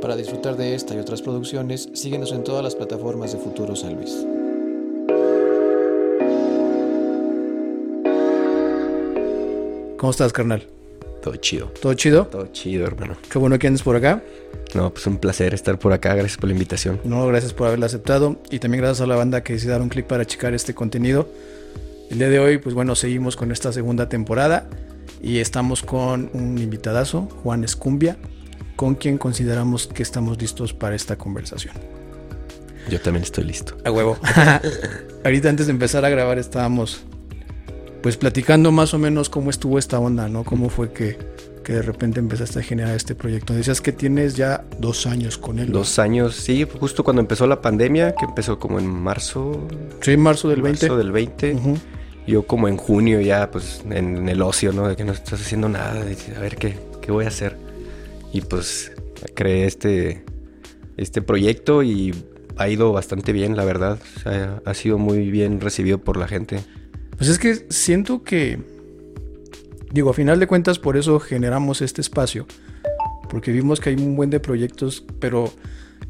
Para disfrutar de esta y otras producciones, síguenos en todas las plataformas de Futuro San Luis. ¿Cómo estás, carnal? Todo chido. ¿Todo chido? Todo chido, hermano. Qué bueno que andes por acá. No, pues un placer estar por acá. Gracias por la invitación. No, gracias por haberla aceptado. Y también gracias a la banda que decidió dar un clic para checar este contenido. El día de hoy, pues bueno, seguimos con esta segunda temporada. Y estamos con un invitadazo, Juan Escumbia, con quien consideramos que estamos listos para esta conversación. Yo también estoy listo. A huevo. Ahorita antes de empezar a grabar estábamos pues platicando más o menos cómo estuvo esta onda, ¿no? Cómo fue que, que de repente empezaste a generar este proyecto. Decías que tienes ya dos años con él. ¿no? Dos años, sí, justo cuando empezó la pandemia, que empezó como en marzo. Sí, en marzo del 20. Marzo del 20. Ujú. Yo como en junio ya, pues en el ocio, ¿no? De que no estás haciendo nada, de a ver qué, qué voy a hacer. Y pues creé este, este proyecto y ha ido bastante bien, la verdad. Ha sido muy bien recibido por la gente. Pues es que siento que, digo, a final de cuentas por eso generamos este espacio, porque vimos que hay un buen de proyectos, pero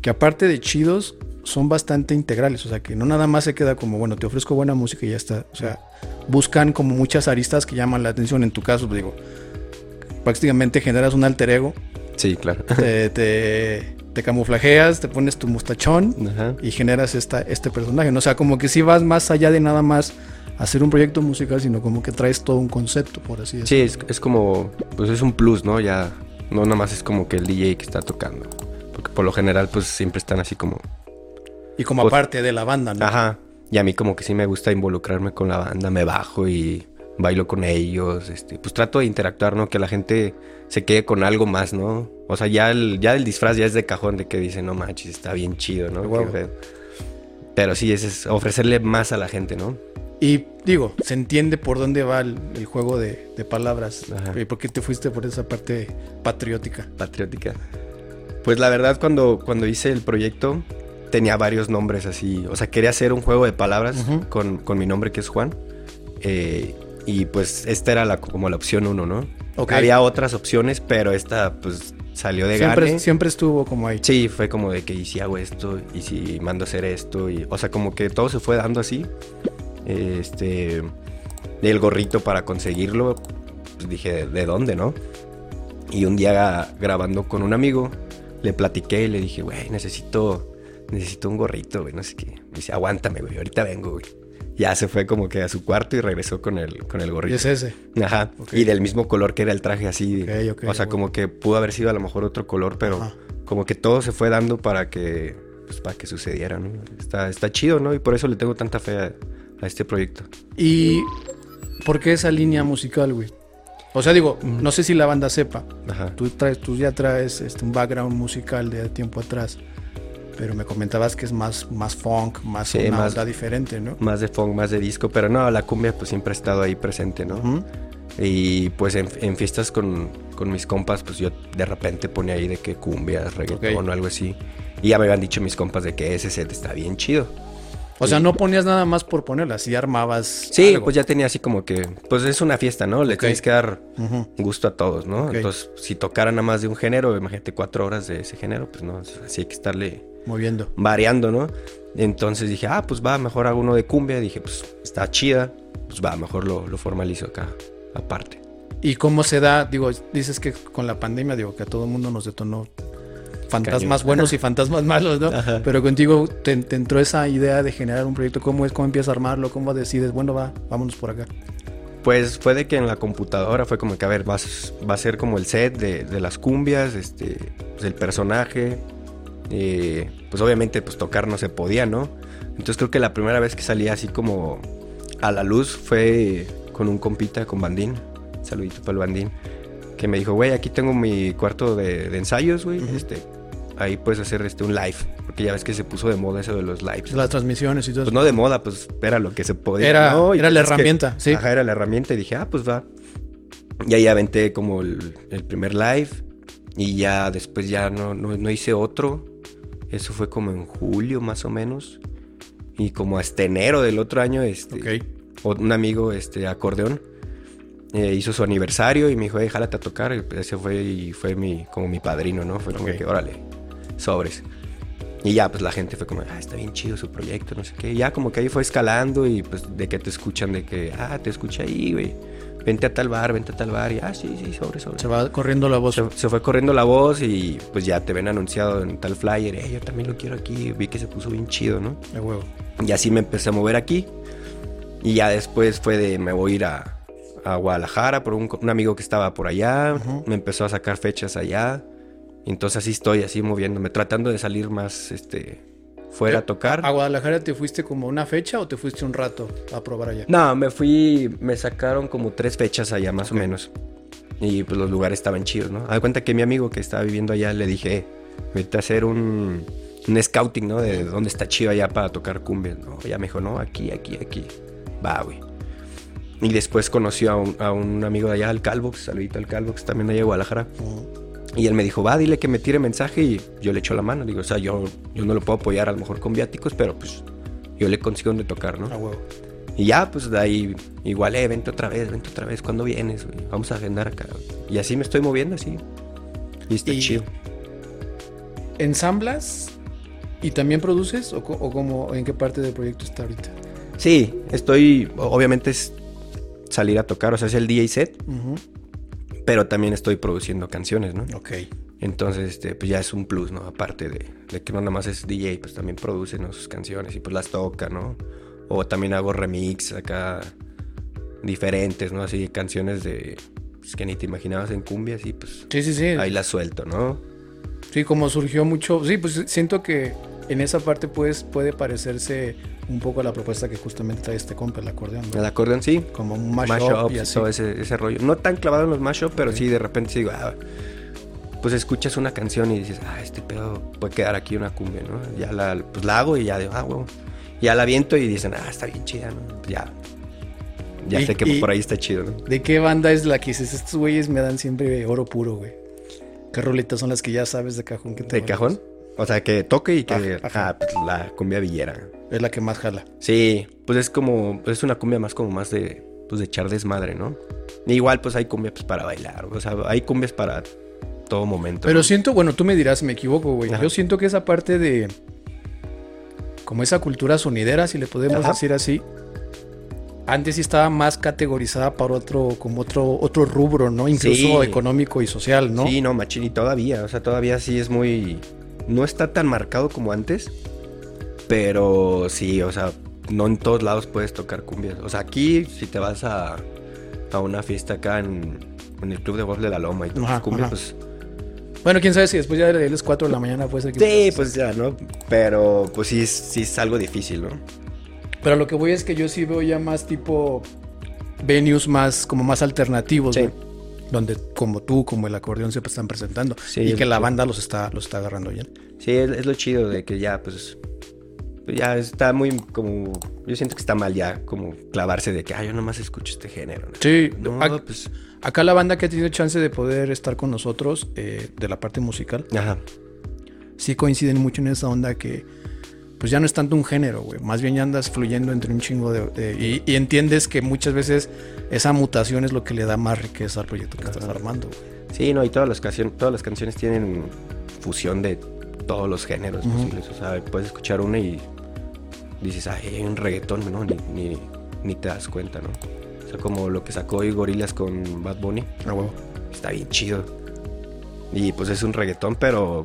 que aparte de chidos, son bastante integrales, o sea, que no nada más se queda como, bueno, te ofrezco buena música y ya está, o sea, buscan como muchas aristas que llaman la atención, en tu caso, digo, prácticamente generas un alter ego, Sí, claro. te, te, te camuflajeas, te pones tu mustachón Ajá. y generas esta, este personaje, ¿no? O sea, como que si vas más allá de nada más hacer un proyecto musical, sino como que traes todo un concepto, por así Sí, decirlo. es, es como, pues es un plus, ¿no? Ya, no nada más es como que el DJ que está tocando. Porque por lo general, pues siempre están así como, Y como Pues- aparte de la banda, ¿no? ajá. Y a mí como que sí me gusta involucrarme con la banda, me bajo y bailo con ellos, este, pues trato de interactuar, ¿no? Que la gente se quede con algo más, ¿no? O sea, ya el, ya el disfraz ya es de cajón de que dice, no manches, está bien chido, ¿no? Pedo". Pero sí, ese es ofrecerle más a la gente, ¿no? Y digo, se entiende por dónde va el, el juego de, de palabras. Ajá. ¿Y por qué te fuiste por esa parte patriótica? patriótica. Pues la verdad cuando, cuando hice el proyecto tenía varios nombres así. O sea, quería hacer un juego de palabras con, con mi nombre que es Juan. Eh, y pues esta era la, como la opción uno, ¿no? Ok. Había otras opciones, pero esta pues salió de Siempre, gane. siempre estuvo como ahí. Sí, fue como de que y si hago esto, y si mando a hacer esto, y, o sea, como que todo se fue dando así. Este, el gorrito para conseguirlo, pues dije, ¿de, de dónde, no? Y un día grabando con un amigo, le platiqué y le dije, güey, necesito, necesito un gorrito, güey, no sé qué. Me dice, aguántame, güey, ahorita vengo, güey. Ya se fue como que a su cuarto y regresó con el, con el Y gorrito. es ese. Ajá. Y del mismo color que era el traje así. Ok, ok, o sea, bueno. como que pudo haber sido a lo mejor otro color, pero Ajá. como que todo se fue dando para que pues, para que sucediera, ¿no? Está, está chido, ¿no? Y por eso le tengo tanta fe a, a este proyecto. ¿Y por qué esa línea musical, güey? O sea, digo, no sé si la banda sepa. Ajá. Tú, traes, tú ya traes este, un background musical de tiempo atrás. Pero me comentabas que es más, más funk, más Sí, una más- onda diferente, ¿no? Más de funk, más de disco, pero no, la cumbia pues siempre ha estado ahí presente, ¿no? Y pues en, en fiestas con, con mis compas, pues yo de repente ponía ahí de que cumbia, reggaetón Ok. o algo así. Y ya me habían dicho mis compas de que ese set está bien chido. O sea, no ponías nada más por ponerla, sí armabas. Sí, algo. pues ya tenía así como que, pues es una fiesta, ¿no? Le Ok. tienes que dar gusto a todos, ¿no? Entonces, si tocaran nada más de un género, imagínate cuatro horas de ese género, pues no, así hay que estarle Moviendo. variando, ¿no? Entonces dije, ah, pues va, mejor hago uno de cumbia. Dije, pues está chida, pues va, mejor lo, lo formalizo acá, aparte. ¿Y cómo se da? Digo, dices que con la pandemia, digo, que a todo el mundo nos detonó fantasmas buenos y fantasmas malos, ¿no? Ajá. Pero contigo te, te entró esa idea de generar un proyecto. ¿Cómo es? ¿Cómo empiezas a armarlo? ¿Cómo decides? Bueno, va, vámonos por acá. Pues fue de que en la computadora fue como que, a ver, va, a- va a ser como el set de, de las cumbias, este, pues el personaje. Eh, pues obviamente, pues tocar no se podía, ¿no? Entonces creo que la primera vez que salí así como a la luz fue con un compita, con Bandín. Saludito para el Bandín. Que me dijo, güey, aquí tengo mi cuarto de, de ensayos, güey. Este, ahí puedes hacer este un live. Porque ya ves que se puso de moda eso de los lives. Las transmisiones y todo Pues eso. no de moda, pues era lo que se podía. Era- era la es que- herramienta, sí. Ajá, era la herramienta y dije, ah, pues va. Y ahí aventé como el, el primer live y ya después ya no, no, no hice otro. Eso fue como en julio más o menos. Y como hasta enero del otro año, este, un amigo, este, acordeón, eh, hizo su aniversario y me dijo, hey, jálate a tocar. Y ese fue, y fue mi, como mi padrino, ¿no? Fue como Ok. que, órale. sobres. Y ya, pues la gente fue como, ah, está bien chido su proyecto, no sé qué. Y ya como que ahí fue escalando y pues de que te escuchan, de que, ah, te escucha ahí, güey. Vente a tal bar, vente a tal bar. Y, ah, sí, sí, sobre, sobre. Se va corriendo la voz. Se, se fue corriendo la voz y pues ya te ven anunciado en tal flyer. Eh, yo también lo quiero aquí. Vi que se puso bien chido, ¿no? De huevo. Y así me empecé a mover aquí. Y ya después fue de, me voy a ir a, a Guadalajara por un, un amigo que estaba por allá. Me empezó a sacar fechas allá. Entonces así estoy, así moviéndome, tratando de salir más, este, fuera a tocar. ¿A Guadalajara te fuiste como una fecha o te fuiste un rato a probar allá? No, me fui, me sacaron como tres fechas allá más o menos. Y pues los lugares estaban chidos, ¿no? Haz cuenta que mi amigo que estaba viviendo allá le dije, "Eh, vete a hacer un, un scouting, ¿no? De dónde está chido allá para tocar cumbia. No, ya me dijo, no, aquí, aquí, aquí. Va, güey. Y después conoció a un, a un amigo de allá, al Calvox, saludito al Calvox, también allá de Guadalajara. Y él me dijo, va, dile que me tire mensaje y yo le echo la mano. Digo, o sea, yo, yo no lo puedo apoyar a lo mejor con viáticos, pero pues yo le consigo donde tocar, ¿no? A huevo. Y ya, pues de ahí, igual, eh, vente otra vez, vente otra vez, ¿cuándo vienes? güey? Vamos a agendar acá. Y así me estoy moviendo, así. Y está Y- chido. ¿Ensamblas y también produces o, co- o como en qué parte del proyecto está ahorita? Sí, estoy, obviamente es salir a tocar, o sea, es el DJ set, Ujú. Pero también estoy produciendo canciones, ¿no? Ok. Entonces, este, pues ya es un plus, ¿no? Aparte de, de que no nada más es DJ, pues también produce ¿no? sus canciones y pues las toca, ¿no? O también hago remix acá diferentes, ¿no? Así canciones de pues, que ni te imaginabas en cumbias y pues Sí, sí, sí. ahí las suelto, ¿no? Sí, como surgió mucho. Sí, pues siento que en esa parte pues, puede parecerse un poco a la propuesta que justamente trae este compa, el acordeón. ¿no? El acordeón sí, Como un mashup, mashup y todo ese, ese rollo. No tan clavado en los mashup, pero sí de repente sí digo, ah, pues escuchas una canción y dices, ah, este pedo puede quedar aquí una cumbia, ¿no? Ya la, pues la hago y ya digo, ah, huevo. Ya la viento y dicen, ah, está bien chida, ¿no? Pues ya. Ya sé que por ahí está chido, ¿no? ¿De qué banda es la que dices? Estos güeyes me dan siempre oro puro, güey. ¿Qué roletas son las que ya sabes de cajón que te ¿De cajón? O sea, que toque y que, Ajá, ah, pues la cumbia villera. Es la que más jala. Sí, pues es como, pues es una cumbia más como más de, pues de echar desmadre, ¿no? Igual pues hay cumbia pues para bailar, o sea, hay cumbias para todo momento. Pero ¿no? siento, bueno, tú me dirás me equivoco, güey. Yo siento que esa parte de. Como esa cultura sonidera, si le podemos Ajá. decir así. Antes sí estaba más categorizada para otro, como otro, otro rubro, ¿no? Incluso Sí. económico y social, ¿no? Sí, no, machín, y todavía, o sea, todavía sí es muy... No está tan marcado como antes, pero sí, o sea, no en todos lados puedes tocar cumbias. O sea, aquí si te vas a, a una fiesta acá en, en el Club de Golf de la Loma y tocas Ajá, cumbia, ajá. pues... Bueno, quién sabe si después ya de las 4 de la mañana puede ser que. Sí, pues ya, ¿no? Pero pues sí, es- sí es algo difícil, ¿no? Pero lo que voy es que yo sí veo ya más tipo. Venues más, como más alternativos, Sí. güey, Donde como tú, como el acordeón se están presentando. Sí, y que la banda los está, los está agarrando bien. Sí, es, es lo chido de que ya, pues, ya está muy como, yo siento que está mal ya, como clavarse de que, ah, yo nomás escucho este género. Sí, No, ac- pues, Acá la banda que ha tenido chance de poder estar con nosotros, eh, de la parte musical, ajá, sí coinciden mucho en esa onda que, pues ya no es tanto un género, güey. Más bien ya andas fluyendo entre un chingo de... de- y, y entiendes que muchas veces esa mutación es lo que le da más riqueza al proyecto que estás Ajá. armando, güey. sí, no, y todas las, canciones, todas las canciones tienen fusión de todos los géneros Ujú. posibles, o sea, puedes escuchar una y dices, ay, hay un reggaetón, ¿no? Ni, ni, ni te das cuenta, ¿no? O sea, como lo que sacó hoy Gorilas con Bad Bunny, Ah, está bien chido. Y pues es un reggaetón, pero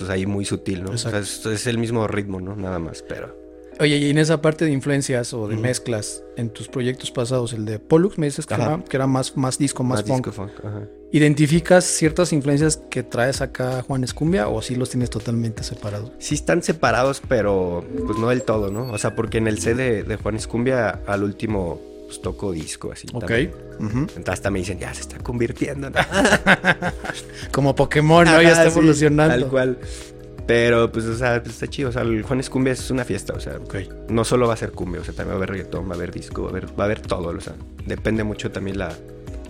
pues ahí muy sutil, ¿no? O sea, es, es el mismo ritmo, ¿no? Nada más, pero... Oye, y en esa parte de influencias o de mezclas, en tus proyectos pasados, el de Pollux, me dices que, era, que era más, más disco, más, funk. disco funk, ajá. ¿Identificas ciertas influencias que traes acá Juan Escumbia o sí los tienes totalmente separados? Sí están separados, pero pues no del todo, ¿no? O sea, porque en el C de, de Juan Escumbia al último pues toco disco así. Ok. Entonces hasta me dicen, ya se está convirtiendo. ¿no? Como Pokémon, ¿no? Ya está sí, evolucionando. Tal cual. Pero pues, o sea, pues, está chido. O sea, el Juan Escumbia es una fiesta, o sea, no solo va a ser cumbia, o sea, también va a haber reggaetón, va a haber disco, va a haber, va a haber todo, o sea, depende mucho también la,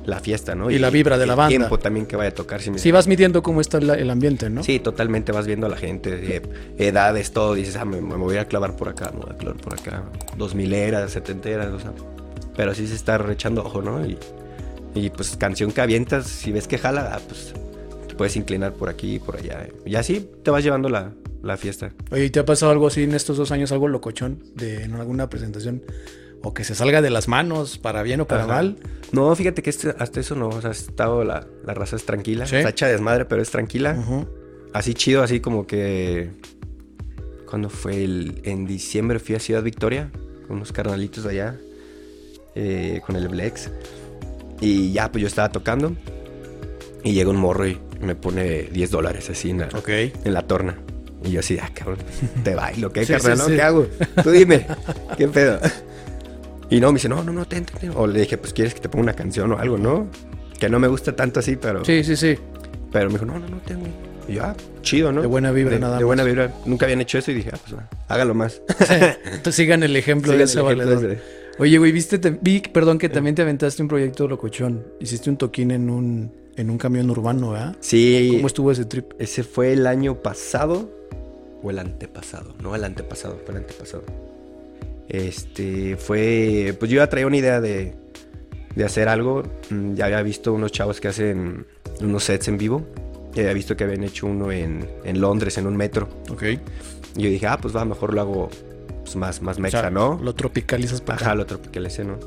la fiesta, ¿no? Y la vibra de la el banda. tiempo también que vaya a tocar. Si me vas midiendo cómo está el ambiente, ¿no? Sí, totalmente vas viendo a la gente, eh, edades, todo. Dices, ah, me, me voy a clavar por acá, me voy a clavar por acá. Dos mileras, setenteras, o sea. Pero sí se está echando ojo, ¿no? Y, y pues canción que avientas, si ves que jala, ah, pues te puedes inclinar por aquí y por allá. Y así te vas llevando la, la fiesta. Oye, ¿y te ha pasado algo así en estos dos años, algo locochón de en alguna presentación? O que se salga de las manos, para bien o para Ajá. mal. No, fíjate que este- hasta eso no. O sea, ha estado la, la raza es tranquila. Sí. Está hecha desmadre, pero es tranquila. Así chido, así como que. Cuando fue el. En diciembre fui a Ciudad Victoria. Con unos carnalitos de allá. Eh, con el Blex. Y ya, pues yo estaba tocando. Y llega un morro y me pone 10 dólares así en la, en la torna. Y yo así, ah, cabrón, te bailo, ¿qué, Sí, carnal? sí, no? sí. ¿Qué hago? Tú dime, ¿qué pedo? Y no, me dice, no, no, no, ten, ten, ten. O le dije, pues, ¿quieres que te ponga una canción o algo, no? Que no me gusta tanto así, pero... Sí, sí, sí. Pero me dijo, no, no, no, tengo. Y yo, ah, chido, ¿no? De buena vibra de, nada De más. buena vibra. Nunca habían hecho eso y dije, ah, pues hágalo más. Entonces sigan el ejemplo de ese valedor. Oye, güey, viste, te- vi, perdón, que también te aventaste un proyecto locochón. Hiciste un toquín en un, en un camión urbano, ¿verdad? Sí, ¿Cómo estuvo ese trip? ese fue el año pasado o el antepasado. No, el antepasado, fue el antepasado. Este, fue, pues yo ya traía una idea de, de hacer algo. Mm, Ya había visto unos chavos que hacen unos sets en vivo. Ya había visto que habían hecho uno en, en Londres, en un metro. Ok. Y yo dije, ah, pues va, mejor lo hago pues, más, más mexa, O sea, ¿no? Lo tropicalizas para Ajá, lo tropicalicé, ¿no?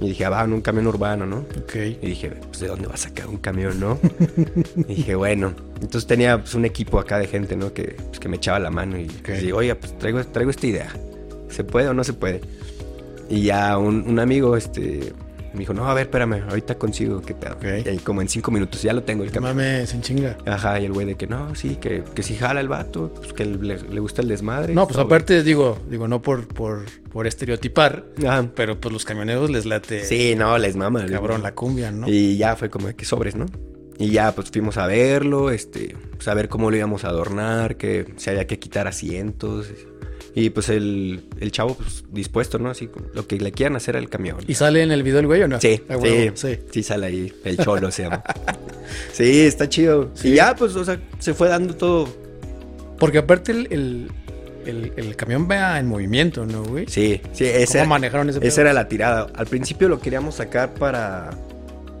Y dije, ah, va, en un camión urbano, ¿no? Ok. Y dije, pues, ¿de dónde va a sacar un camión, no? y dije, bueno. Entonces tenía pues, un equipo acá de gente, ¿no? Que, pues, que me echaba la mano y Ok. les digo, oiga, pues traigo, traigo esta idea. ¿Se puede o no se puede? Y ya un, un amigo, este, me dijo, no, a ver, espérame, ahorita consigo, qué pedo. Y ahí como en cinco minutos ya lo tengo el camión. mames, en chinga. Ajá, y el güey de que no, sí, que, que si jala el vato, pues que le, le gusta el desmadre. No, pues Todo aparte digo, digo, no por, por, por estereotipar. Ajá. pero pues los camioneros les late Sí, no, les mama. cabrón la cumbia, ¿no? Y ya fue como de que sobres, ¿no? Y ya pues fuimos a verlo, este, pues, a ver cómo lo íbamos a adornar, que si había que quitar asientos. Y pues el, el chavo pues dispuesto, ¿no? Así lo que le quieran hacer al camión. ¿Y sale en el video el güey o no? Sí, Ah, sí, sí, sí. sale ahí, el cholo se llama. Sí, está chido. Sí. Y ya pues, o sea, se fue dando todo. Porque aparte el, el, el- el camión va en movimiento, ¿no, güey? Sí, sí, ¿Cómo esa, manejaron ese esa era la tirada. Al principio lo queríamos sacar para,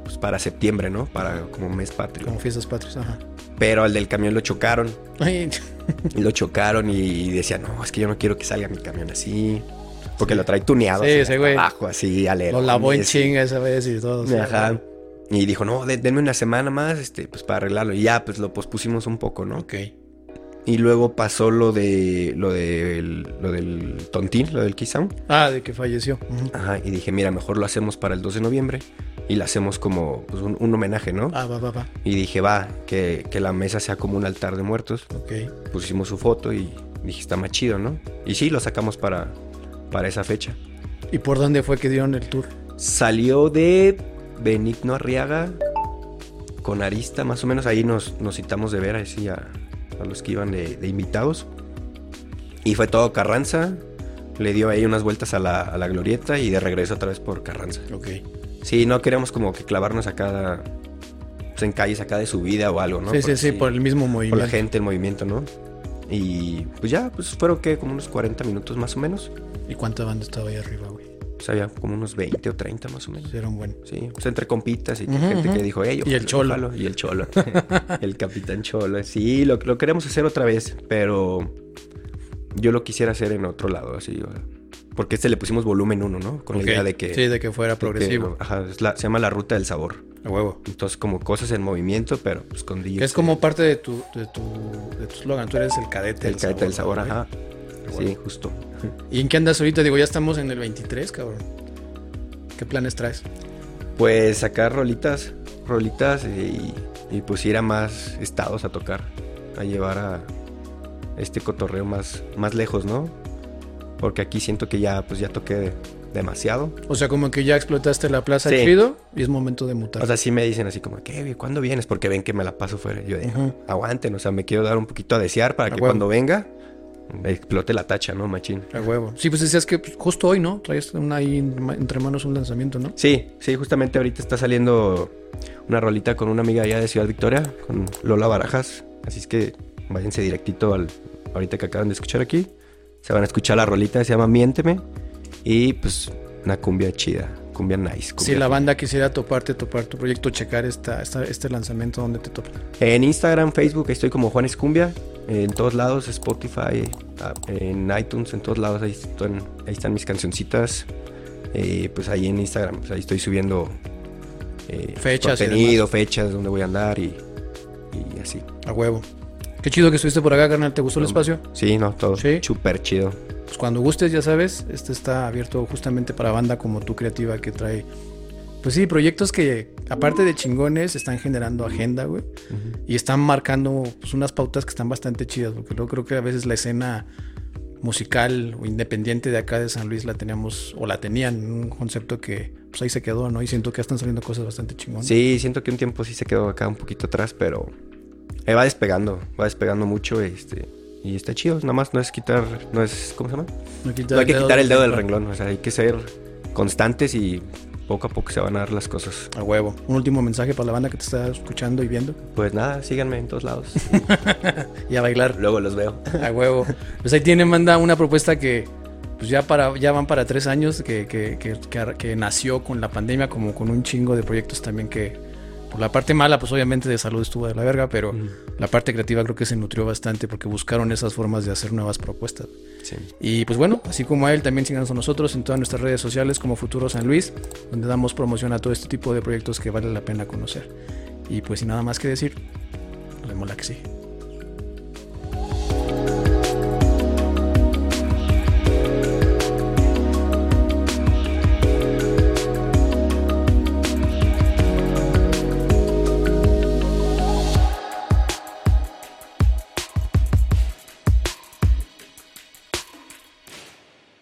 pues para septiembre, ¿no? Para como mes patrio. Como fiestas patrias, ajá. Pero al del camión lo chocaron. Ay, lo chocaron y decía, no, es que yo no quiero que salga mi camión así. Porque lo trae tuneado. Sí, ese güey. Abajo, así, alero. lo lavó en chinga esa vez y todo. Ajá. Y dijo, no, de- denme una semana más, este, pues para arreglarlo. Y ya, pues lo pospusimos un poco, ¿no? Ok. Y luego pasó lo de, lo del, lo del tontín, lo del Sound. Ah, de que falleció. Ajá. Y dije, mira, mejor lo hacemos para el 2 de noviembre. Y lo hacemos como pues, un, un homenaje, ¿no? Ah, va, va, va. Y dije, va, que, que la mesa sea como un altar de muertos. Ok. pusimos su foto y dije, está más chido, ¿no? Y sí, lo sacamos para, para esa fecha. ¿Y por dónde fue que dieron el tour? Salió de Benigno Arriaga con Arista, más o menos ahí nos, nos citamos de ver así a, a los que iban de, de invitados. Y fue todo Carranza, le dio ahí unas vueltas a la, a la glorieta y de regreso otra vez por Carranza. Ok. Sí, no queríamos como que clavarnos acá pues, en calles acá de subida o algo, ¿no? sí, sí, Porque sí, por el mismo por movimiento. la gente, el movimiento, ¿no? Y pues ya, pues fueron que como unos 40 minutos más o menos. ¿Y cuánta banda estaba ahí arriba, güey? Pues había como unos 20 o 30 más o menos. Sí, era un buen. Sí, pues entre compitas y gente que dijo, hey, Y el Cholo. Y el cholo. el capitán cholo. Sí, lo, lo queremos hacer otra vez, pero yo lo quisiera hacer en otro lado, así. o sea, Porque este le pusimos volumen 1, ¿no? Con la idea de que... Sí, de que fuera que, progresivo. ajá, es la- se llama la ruta del sabor. A huevo. Entonces, como cosas en movimiento, pero pues con. Que es como parte de tu, de tu, de tu slogan. Tú eres el cadete El cadete del sabor, ¿no, güey? ajá. Sí, justo. ¿Y en qué andas ahorita? Digo, ya estamos en el 23, cabrón. ¿Qué planes traes? Pues sacar rolitas, rolitas y, y pues ir a más estados a tocar, a llevar a este cotorreo más, más lejos, ¿no? Porque aquí siento que ya, pues ya toqué demasiado. O sea, como que ya explotaste la plaza Sí. chido y es momento de mutar. O sea, sí me dicen así como, ¿qué? ¿Cuándo vienes? Porque ven que me la paso fuera. Yo de, Ujú. aguanten, o sea, me quiero dar un poquito a desear para A que huevo. cuando venga explote la tacha, ¿no, machín? A huevo. Sí, pues decías que pues, justo hoy, ¿no? Traes una ahí en- entre manos un lanzamiento, ¿no? Sí, sí, justamente ahorita está saliendo una rolita con una amiga allá de Ciudad Victoria, con Lola Barajas. Así es que váyanse directito al ahorita que acaban de escuchar aquí. Se van a escuchar la rolita que se llama Miénteme. Y pues una cumbia chida. Cumbia Nice. Si la banda quisiera toparte, topar tu proyecto, checar esta, esta- este lanzamiento, ¿dónde te topa? En Instagram, Facebook, ahí estoy como Juanes Cumbia. En todos lados, Spotify, ah, en iTunes, en todos lados, ahí están, ahí están mis cancioncitas. Eh, pues ahí en Instagram, pues ahí estoy subiendo eh, Fechas contenido, fechas, dónde voy a andar y, y así. A huevo. Qué chido que estuviste por acá, carnal. ¿Te gustó el espacio? Sí, no, todo Sí. súper chido. Pues cuando gustes, ya sabes, este está abierto justamente para banda como tú creativa que trae, pues sí, proyectos que aparte de chingones están generando agenda, güey, y están marcando pues, unas pautas que están bastante chidas, porque luego creo que a veces la escena musical o independiente de acá de San Luis la teníamos o la tenían, un concepto que pues ahí se quedó, ¿no? Y siento que están saliendo cosas bastante chingonas. Sí, siento que un tiempo sí se quedó acá un poquito atrás, pero eh, va despegando, va despegando mucho este y está chido, nada más no es quitar, no es, ¿cómo se llama? No, No hay que quitar el dedo del renglón, o sea, hay que ser constantes y poco a poco se van a dar las cosas. A huevo. Un último mensaje para la banda que te está escuchando y viendo. Pues nada, síganme en todos lados. Y a bailar. Luego los veo. A huevo. Pues ahí tiene, manda una propuesta que pues ya para ya van para tres años que, que, que, que- que nació con la pandemia, como con un chingo de proyectos también que la parte mala, pues obviamente de salud estuvo de la verga, pero la parte creativa creo que se nutrió bastante porque buscaron esas formas de hacer nuevas propuestas. Sí. Y pues bueno, así como a él, también síganos a nosotros en todas nuestras redes sociales como Futuro San Luis, donde damos promoción a todo este tipo de proyectos que vale la pena conocer. Y pues sin nada más que decir, nos vemos la que sigue.